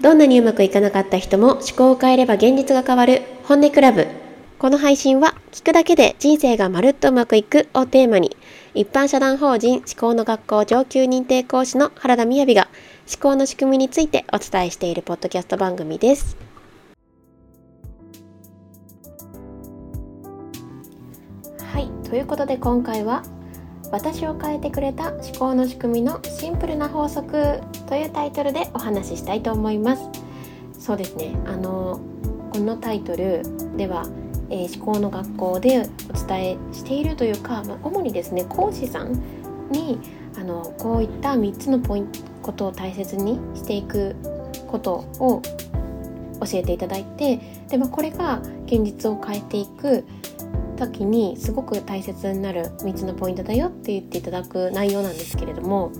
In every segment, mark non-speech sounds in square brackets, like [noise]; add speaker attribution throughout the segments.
Speaker 1: どんなにうまくいかなかった人も思考を変えれば現実が変わる本音クラブ。この配信は聞くだけで人生がまるっとうまくいくをテーマに一般社団法人思考の学校上級認定講師の原田みやびが思考の仕組みについてお伝えしているポッドキャスト番組です。はいということで今回は私を変えてくれた思考の仕組みのシンプルな法則というタイトルでお話ししたいと思います。そうですね。あのこのタイトルでは、えー、思考の学校でお伝えしているというか、まあ、主にですね講師さんにあのこういった3つのポイントことを大切にしていくことを教えていただいてで、まあ、これが現実を変えていく時にすごく大切になる3つのポイントだよって言っていただく内容なんですけれども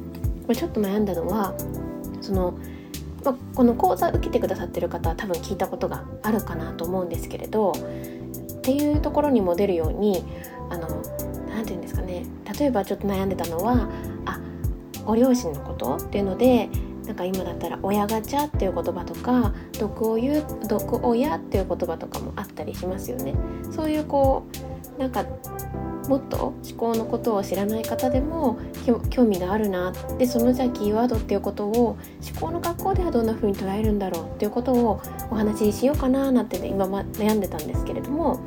Speaker 1: これちょっと悩んだのはその、まあ、この講座受けてくださってる方は多分聞いたことがあるかなと思うんですけれどっていうところにも出るようにあの何て言うんですかね例えばちょっと悩んでたのはあご両親のことっていうのでなんか今だったら「親ガチャ」っていう言葉とか「毒を言う毒親」っていう言葉とかもあったりしますよね。そういうこうなんかもっと思考のことを知らない方でも興味があるなでそのじゃあキーワードっていうことを思考の学校ではどんな風に捉えるんだろうっていうことをお話ししようかななんてね今悩んでたんですけれども。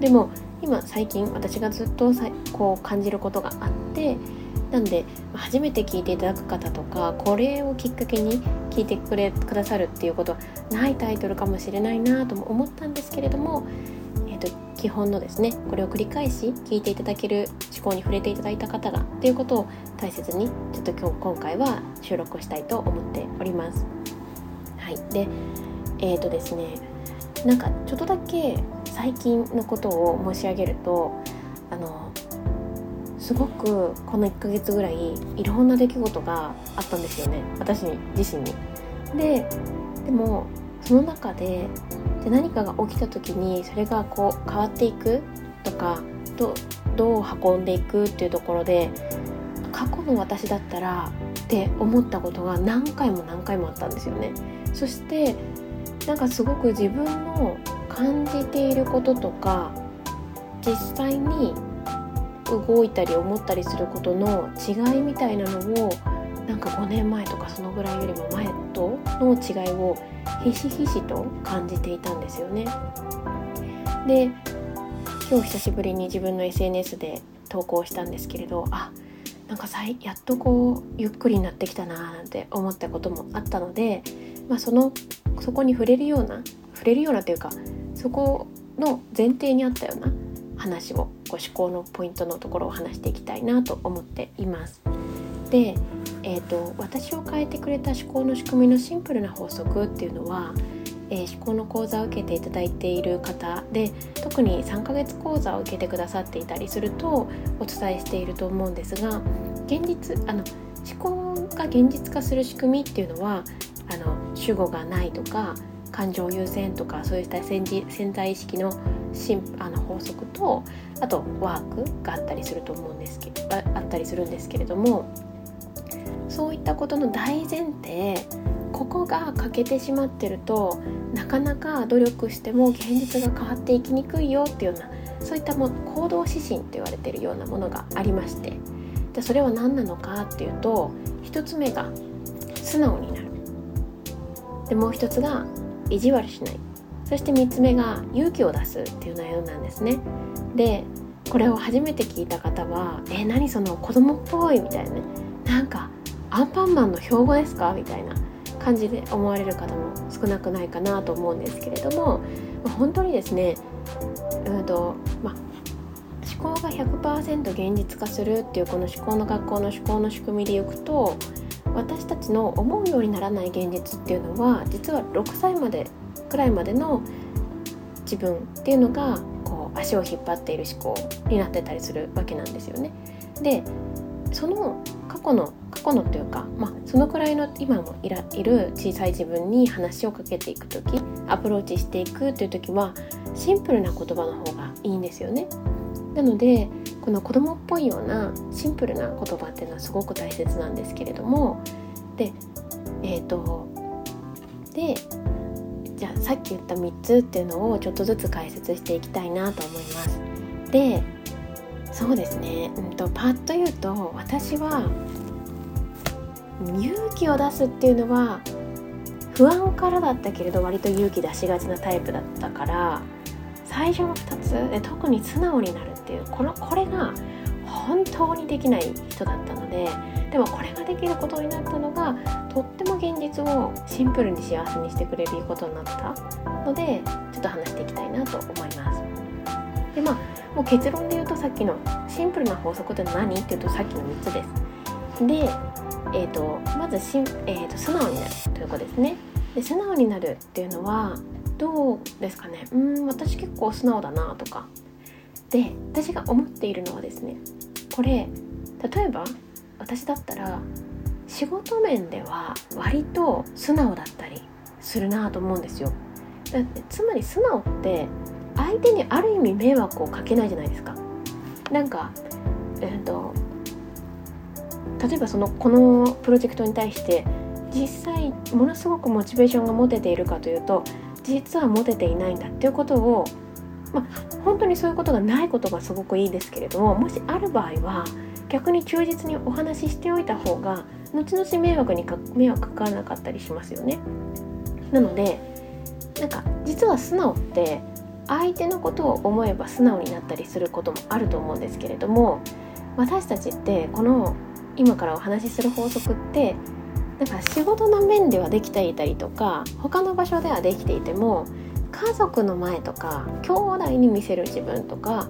Speaker 1: でも今最近私がずっとこう感じることがあってなんで初めて聞いていただく方とかこれをきっかけに聞いてくれくださるっていうことはないタイトルかもしれないなとも思ったんですけれども、基本のですねこれを繰り返し聞いていただける思考に触れていただいた方がっていうことを大切にちょっと今日今回は収録したいと思っております。はい、でえっ、ー、とですねなんかちょっとだけ最近のことを申し上げるとあのすごくこの1ヶ月ぐらいいろんな出来事があったんですよね私自身に。ででもその中でで何かが起きた時にそれがこう変わっていくとかどどう運んでいくっていうところで過去の私だったらって思ったことが何回も何回もあったんですよね。そしてなんかすごく自分の感じていることとか実際に動いたり思ったりすることの違いみたいなのをなんか5年前とかそのぐらいよりも前との違いをひしひしと感じていたんですよね。で今日久しぶりに自分の SNS で投稿したんですけれどあなんかさやっとこうゆっくりになってきたななんて思ったこともあったので、まあ、そのそこに触れるような触れるようなというかそこの前提にあったような話をご思考のポイントのところを話していきたいなと思っています。で、えーと、私を変えてくれた思考の仕組みのシンプルな法則っていうのは、えー、思考の講座を受けていただいている方で特に3ヶ月講座を受けてくださっていたりするとお伝えしていると思うんですが現実あの思考が現実化する仕組みっていうのはあの主語がないとか感情優先とかそういった潜在意識のあの法則とあとワークがあったりすると思うんですけどあったりするんですけれどもそういったことの大前提ここが欠けてしまってるとなかなか努力しても現実が変わっていきにくいよっていうようなそういったも行動指針と言われているようなものがありましてでそれは何なのかっていうと1つ目が素直になる。でもう一つが意地悪しない。そして3つ目が勇気を出すっていう内容なんですね。でこれを初めて聞いた方は「え何その子供っぽい」みたいなね。なんかアンパンマンの標語ですか？みたいな感じで思われる方も少なくないかなと思うんですけれども本当にですねうんとま思考が100%現実化するっていうこの思考の学校の思考の仕組みでいくと私たちの思うようにならない現実っていうのは実は6歳までくらいまでの自分っていうのがこう足を引っ張っている思考になってたりするわけなんですよね。でその過去の過去のというか、まあ、そのくらいの今もいらいる小さい自分に話をかけていく時アプローチしていくという時はシンプルな言葉の方がいいんですよね。なのでこの子供っぽいようなシンプルな言葉っていうのはすごく大切なんですけれどもでえっ、ー、とでじゃあさっき言った3つっていうのをちょっとずつ解説していきたいなと思います。でそうですね、うんと、パッと言うと私は勇気を出すっていうのは不安からだったけれど割と勇気出しがちなタイプだったから最初の2つで特に素直になるっていうこのこれが本当にできない人だったのででもこれができることになったのがとっても現実をシンプルに幸せにしてくれることになったのでちょっと話していきたいなと思います。でまあもう結論で言うとさっきのシンプルな法則って何？っていうとさっきの3つです。で、えーと、まずしん、えーと、素直になるということですね。で素直になるっていうのはどうですかね？うん私結構素直だなとかで私が思っているのはですねこれ例えば私だったら仕事面では割と素直だったりするなと思うんですよだってつまり素直って相手にある意味迷惑をかけないじゃないですかなんかえっ、ー、と例えばそのこのプロジェクトに対して実際ものすごくモチベーションが持てているかというと実は持てていないんだっていうことをまあ、本当にそういうことがないことがすごくいいですけれどももしある場合は逆に忠実にお話ししておいた方が後々迷惑にか迷惑かからなかったりしますよね。なのでなんか実は素直って相手のことを思えば素直になったりすることもあると思うんですけれども私たちってこの今からお話しする法則ってなんか仕事の面ではできていたりとか他の場所ではできていても家族の前とか兄弟に見せる自分とか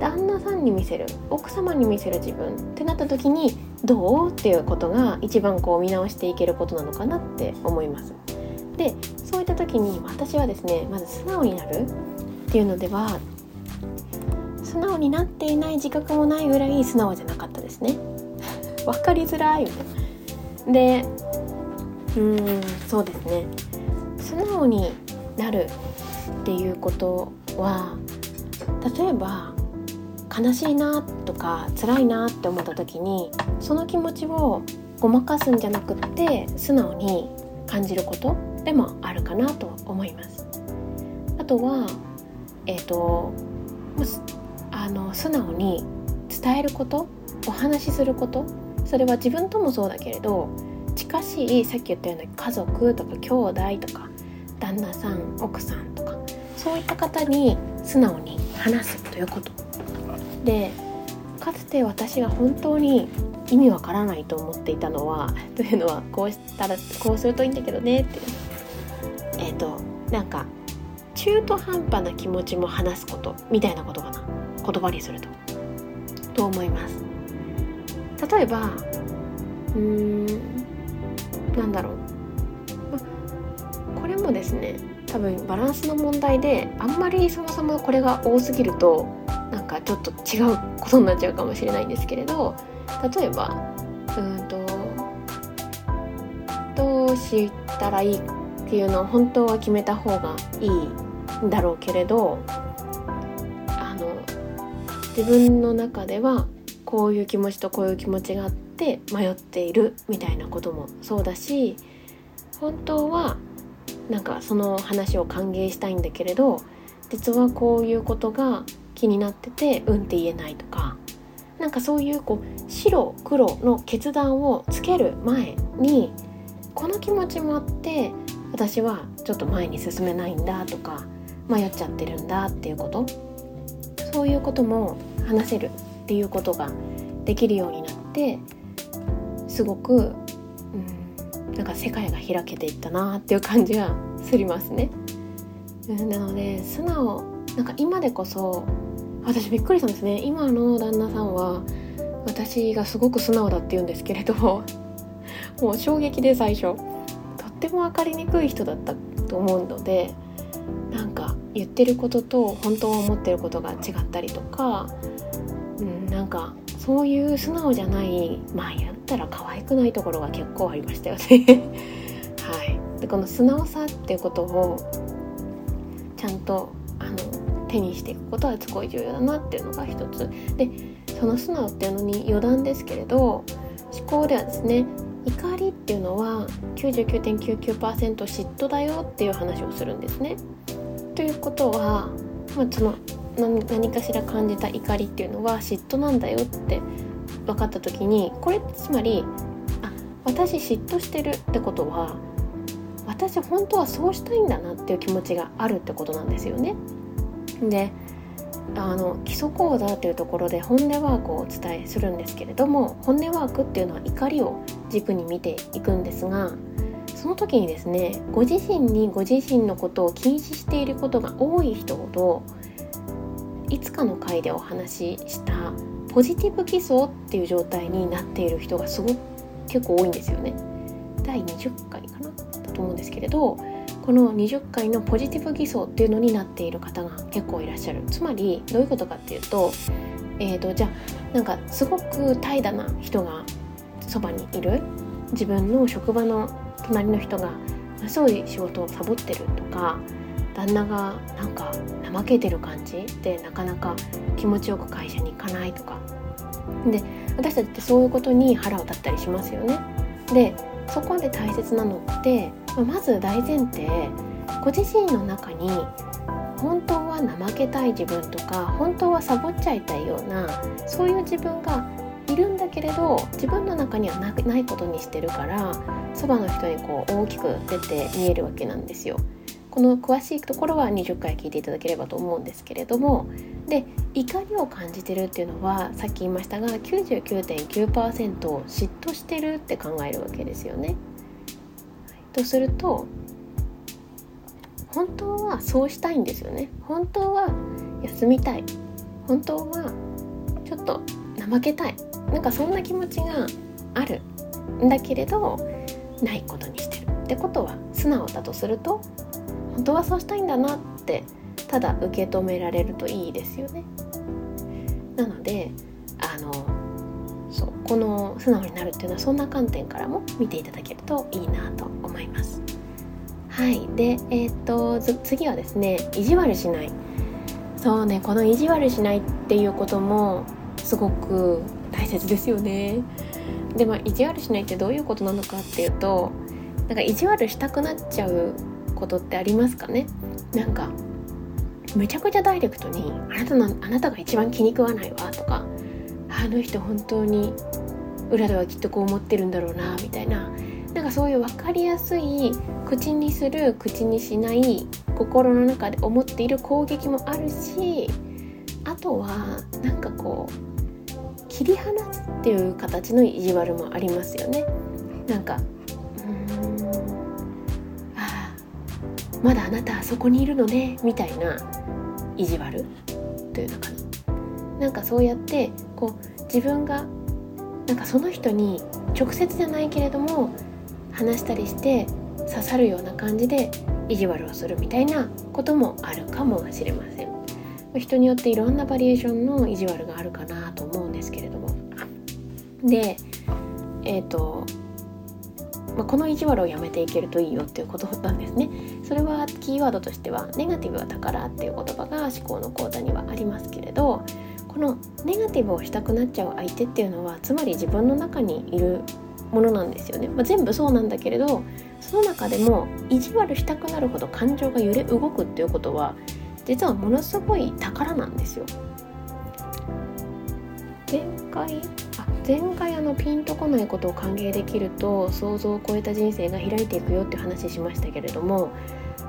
Speaker 1: 旦那さんに見せる奥様に見せる自分ってなった時にどうっていうことが一番こう見直していけることなのかなって思います。でそういった時に私はですねまず素直になるっていうのでは素直になっていない自覚もないぐらい素直じゃなかったですね。[laughs] わかりづらいみたいな。でうーんそうですね素直になるっていうことは例えば悲しいなとか辛いなって思った時にその気持ちをごまかすんじゃなくって素直に感じることでもあるかなと思います。あとは、えーと、あの素直に伝えることお話しすることそれは自分ともそうだけれど近しいさっき言ったような家族とか兄弟とか旦那さん奥さんとかそういった方に素直に話すということ。でかつて私が本当に意味わからないと思っていたのはというのはこうしたらこうするといいんだけどねっていうえっ、ー、となんか中途半端な気持ちも話すことみたいなことかな。言葉にすると。と思います。例えばうーんなんだろう。これもですね多分バランスの問題であんまりそもそもこれが多すぎるとなんかちょっと違うことになっちゃうかもしれないんですけれど例えばうんとどうしたらいいっていうのを本当は決めた方がいいだろうけれどあの自分の中ではこういう気持ちとこういう気持ちがあって迷っているみたいなこともそうだし本当はなんかその話を歓迎したいんだけれど実はこういうことが気になっててうんって言えないとかなんかそういうこう白黒の決断をつける前にこの気持ちもあって私はちょっと前に進めないんだとか迷っちゃってるんだっていうこと？そういうことも話せるっていうことができるようになってすごくなんか世界が開けていったなっていう感じがすりますね。なので素直なんか今でこそ私びっくりしたんですね。今の旦那さんは私がすごく素直だって言うんですけれどもう衝撃で最初。とっても分かりにくい人だったと思うので言ってることと本当は思ってることが違ったりとか、うん、なんかそういう素直じゃないまあ言ったら可愛くないところが結構ありましたよね。[laughs] はい。でこの素直さっていうことをちゃんとあの手にしていくことはすごい重要だなっていうのが一つ。でその素直っていうのに余談ですけれど思考ではですね怒りっていうのは99.99%嫉妬だよっていう話をするんですね。ということは、まあ、その何かしら感じた怒りっていうのは嫉妬なんだよって分かった時にこれつまりあ私嫉妬してるってことは私本当はそうしたいんだなっていう気持ちがあるってことなんですよね。であの基礎講座というところで本音ワークをお伝えするんですけれども本音ワークっていうのは怒りを軸に見ていくんですがその時にですねご自身にご自身のことを禁止していることが多い人ほどいつかの回でお話ししたポジティブ基礎っていう状態になっている人がすごく結構多いんですよね。第20回かな？だと思うんですけれどこの20回のポジティブ偽装っていうのになっている方が結構いらっしゃる。つまりどういうことかっていうと,、えーと、じゃあなんかすごく怠惰な人がそばにいる。自分の職場の隣の人がそういう仕事をサボってるとか旦那がなんか怠けてる感じでなかなか気持ちよく会社に行かないとかで私たちってそういうことに腹を立ったりしますよね。でそこで大切なのってまず大前提ご自身の中に本当は怠けたい自分とか本当はサボっちゃいたいようなそういう自分がいるんだけれど自分の中にはないことにしてるからそばの人にこう大きく出て見えるわけなんですよ。この詳しいところは20回聞いていただければと思うんですけれどもで怒りを感じてるっていうのはさっき言いましたが99.9%嫉妬してるって考えるわけですよね。とすると本当はそうしたいんですよね。本当は休みたい本当はちょっと怠けたいなんかそんな気持ちがあるんだけれどないことにしてるってことは素直だとすると本当はそうしたいんだなってただ受け止められるといいですよね。なのであのそうこの素直になるっていうのはそんな観点からも見ていただけるといいなと思います。はいでえー、っと次はですね意地悪しないそうねこの意地悪しないっていうこともすごく大切ですよね。でまあ意地悪しないってどういうことなのかっていうとなんか意地悪したくなっちゃうことってありますかね？なんかめちゃくちゃダイレクトに「あなたのあなたが一番気に食わないわ」とか「あの人本当に裏ではきっとこう思ってるんだろうな」みたいななんかそういう分かりやすい口にする口にしない心の中で思っている攻撃もあるしあとはなんかこう切り離すっていう形の意地悪もありますよね。なんかまだあなたはそこにいるのねみたいな意地悪というのかななんかそうやってこう自分がなんかその人に直接じゃないけれども話したりして刺さるような感じで意地悪をするみたいなこともあるかもしれません人によっていろんなバリエーションの意地悪があるかなでえっ、ー、とまあ、この意地悪をやめていけるといいよっていうことなんですね。それはキーワードとしてはネガティブは宝っていう言葉が思考の講座にはありますけれどこのネガティブをしたくなっちゃう相手っていうのはつまり自分の中にいるものなんですよね、まあ、全部そうなんだけれどその中でも意地悪したくなるほど感情が揺れ動くっていうことは実はものすごい宝なんですよ。前回前回あのピンとこないことを歓迎できると想像を超えた人生が開いていくよって話しましたけれども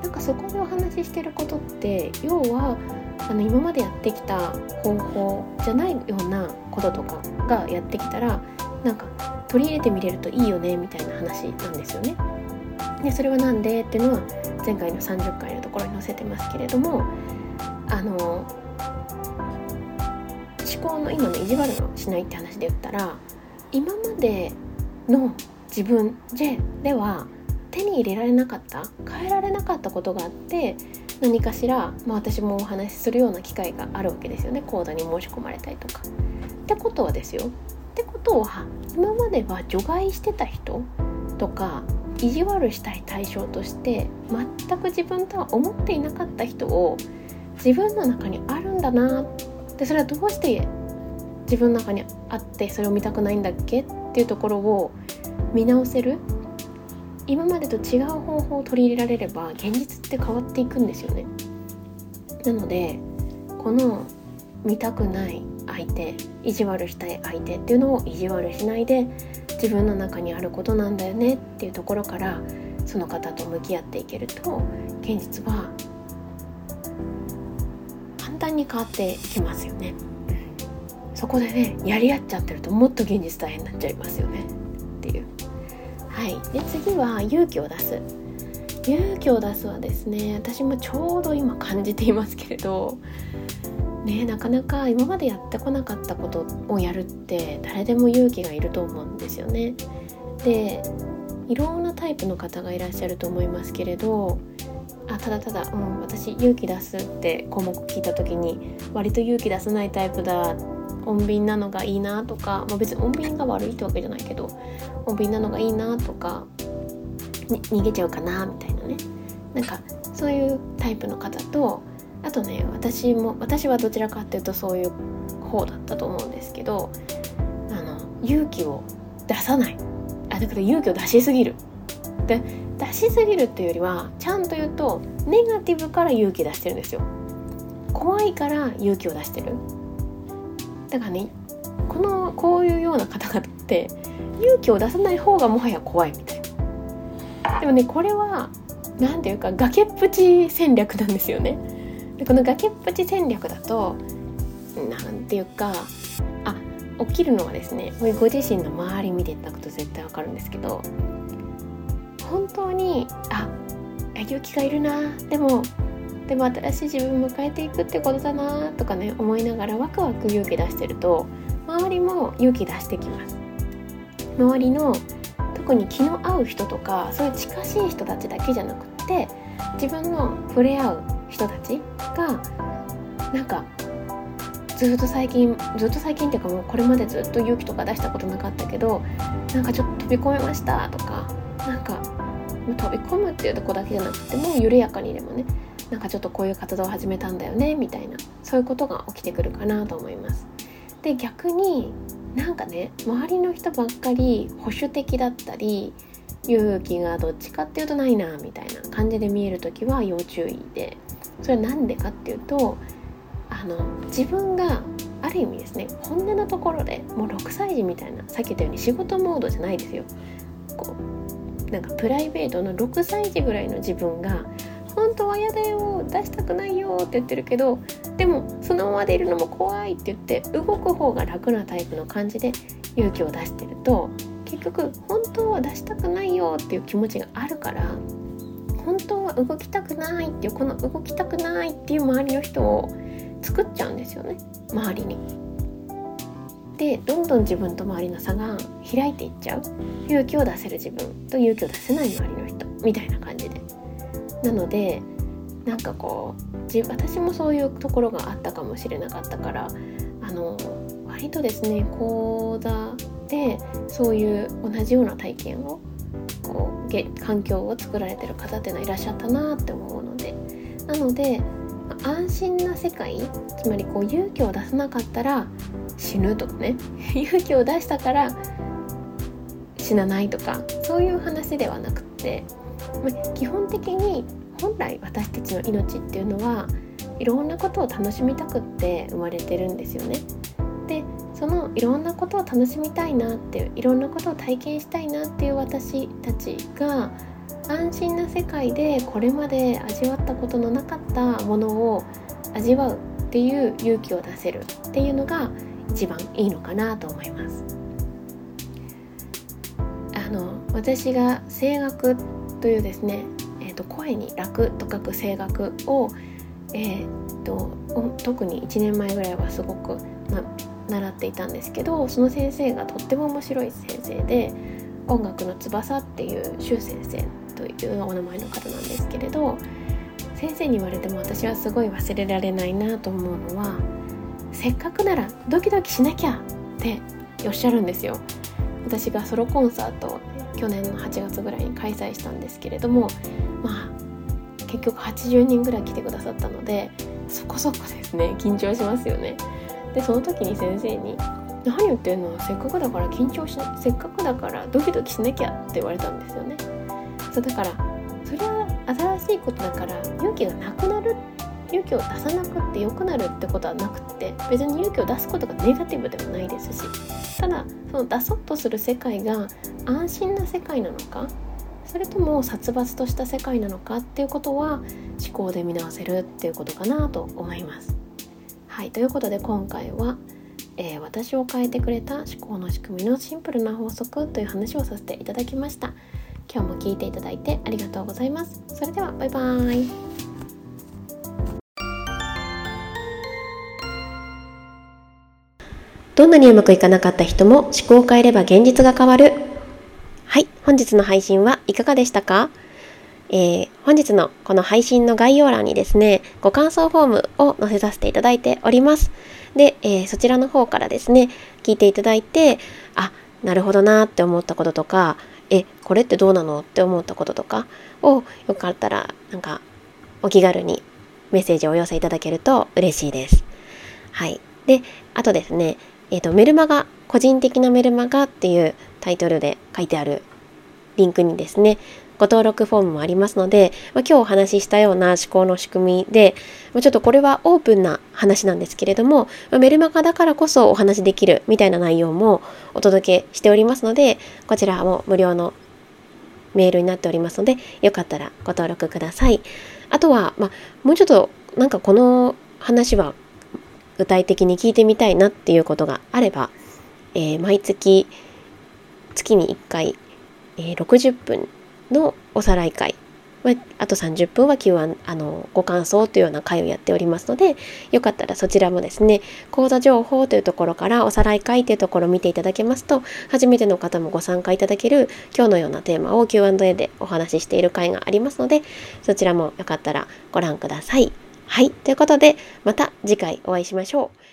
Speaker 1: なんかそこでお話ししてることって要はあの今までやってきた方法じゃないようなこととかがやってきたらなんか取り入れてみれるといいよねみたいな話なんですよね。でそれは何でっていうのは前回の30回のところに載せてますけれどもあの思考の今の意地悪のしないって話で言ったら今までの自分ででは手に入れられなかった変えられなかったことがあって何かしら、まあ、私もお話しするような機会があるわけですよね講座に申し込まれたりとか。ってことはですよってことは今までは除外してた人とか意地悪したい対象として全く自分とは思っていなかった人を自分の中にあるんだなってでそれはどうして自分の中にあってそれを見たくないんだっけっていうところを見直せる？今までと違う方法を取り入れられれば現実って変わっていくんですよね。なのでこの見たくない相手意地悪したい相手っていうのを意地悪しないで自分の中にあることなんだよねっていうところからその方と向き合っていけると現実はに変わってきますよね。そこでねやり合っちゃってるともっと現実大変になっちゃいますよねっていう。はい、で次は勇気を出す勇気を出すはですね私もちょうど今感じていますけれどねなかなか今までやってこなかったことをやるって誰でも勇気がいると思うんですよね。でいろんなタイプの方がいらっしゃると思いますけれどあただただ、うん、私勇気出すって項目聞いた時に割と勇気出さないタイプだ穏便なのがいいなとか、まあ、別に穏便が悪いってわけじゃないけど穏便なのがいいなとか逃げちゃうかなみたいなね。なんかそういうタイプの方とあとね私も私はどちらかっていうとそういう方だったと思うんですけどあの勇気を出さない。あだから勇気を出しすぎる。で出しすぎるっていうよりはちゃんと言うとネガティブから勇気出してるんですよ。怖いから勇気を出してる。だからねこのこういうような方々って勇気を出さない方がもはや怖いみたいな。でもねこれは何ていうか崖っぷち戦略なんですよね。でこの崖っぷち戦略だと何ていうかあ起きるのはですねご自身の周り見ていただくと絶対わかるんですけど本当にあ勇気がいるな。でもでも新しい自分を迎えていくってことだなとかね思いながらワクワク勇気出してると周りも勇気出してきます。周りの特に気の合う人とかそういう近しい人たちだけじゃなくって自分の触れ合う人たちがなんかずっと最近ずっと最近っていうかもうこれまでずっと勇気とか出したことなかったけどなんかちょっと飛び込めましたとかなんか飛び込むっていうとこだけじゃなくても緩やかにでもねなんかちょっとこういう活動を始めたんだよねみたいなそういうことが起きてくるかなと思います。で逆になんかね周りの人ばっかり保守的だったり勇気がどっちかっていうとないなみたいな感じで見える時は要注意でそれは何でかっていうとあの自分がある意味ですね本音のところでもう6歳児みたいなさっき言ったように仕事モードじゃないですよこうなんかプライベートの6歳児ぐらいの自分が本当は嫌だよ出したくないよって言ってるけどでもそのままでいるのも怖いって言って動く方が楽なタイプの感じで勇気を出してると結局本当は出したくないよっていう気持ちがあるから本当は動きたくないっていうこの動きたくないっていう周りの人を作っちゃうんですよね周りに。でどんどん自分と周りの差が開いていっちゃう。勇気を出せる自分と勇気を出せない周りの人。みたいな感じで。なのでなんかこう私もそういうところがあったかもしれなかったからあの割とですね講座でそういう同じような体験をこう環境を作られてる方っていうのはいらっしゃったなって思うので。なので安心な世界つまりこう勇気を出さなかったら死ぬとかね [laughs] 勇気を出したから死なないとかそういう話ではなくって基本的に本来私たちの命っていうのはいろんなことを楽しみたくって生まれてるんですよね。でそのいろんなことを楽しみたいなっていういろんなことを体験したいなっていう私たちが安心な世界でこれまで味わったことのなかったものを味わうっていう勇気を出せるっていうのが一番いいのかなと思います。あの私が声楽というですね、えーと、声に楽と書く声楽を、えーと、特に1年前ぐらいはすごく、ま習っていたんですけどその先生がとっても面白い先生で音楽の翼っていう周先生というお名前の方なんですけれど先生に言われても私はすごい忘れられないなと思うのはせっかくならドキドキしなきゃっておっしゃるんですよ。私がソロコンサート去年の8月ぐらいに開催したんですけれどもまあ結局80人ぐらい来てくださったのでそこそこですね。緊張しますよね。でその時に先生に「何言ってんの？せっかくだから緊張しなせっかくだからドキドキしなきゃ」って言われたんですよね。そうだからそれは新しいことだから勇気がなくなる勇気を出さなくって良くなるってことはなくって別に勇気を出すことがネガティブでもないですしただその出そうとする世界が安心な世界なのかそれとも殺伐とした世界なのかっていうことは思考で見直せるっていうことかなと思います。はいということで今回は、えー、私を変えてくれた思考の仕組みのシンプルな法則という話をさせていただきました。今日も聞いていただいてありがとうございます。それではバイバーイ。どんなにうまくいかなかった人も思考を変えれば現実が変わる。はい、本日の配信はいかがでしたか？えー、本日のこの配信の概要欄にですね、ご感想フォームを載せさせていただいております。で、えー、そちらの方からですね、聞いていただいて、あ、なるほどなって思ったこととか、え、これってどうなのって思ったこととかをよかったら、なんか、お気軽にメッセージをお寄せいただけると嬉しいです。はい。で、あとですね、え、ー、と、メルマガ、個人的なメルマガっていうタイトルで書いてあるリンクにですね、ご登録フォームもありますので、まあ、今日お話ししたような思考の仕組みで、まあ、ちょっとこれはオープンな話なんですけれども、まあ、メルマガだからこそお話しできるみたいな内容もお届けしておりますので、こちらも無料のメールになっておりますので、よかったらご登録ください。あとは、ま、もうちょっとなんかこの話は具体的に聞いてみたいなっていうことがあれば、えー、毎月月に1回、えー、60分のおさらい会あと30分は Q&A あのご感想というような会をやっておりますのでよかったらそちらもですね講座情報というところからおさらい会というところを見ていただけますと初めての方もご参加いただける今日のようなテーマを Q&A でお話ししている会がありますのでそちらもよかったらご覧ください。はいということでまた次回お会いしましょう。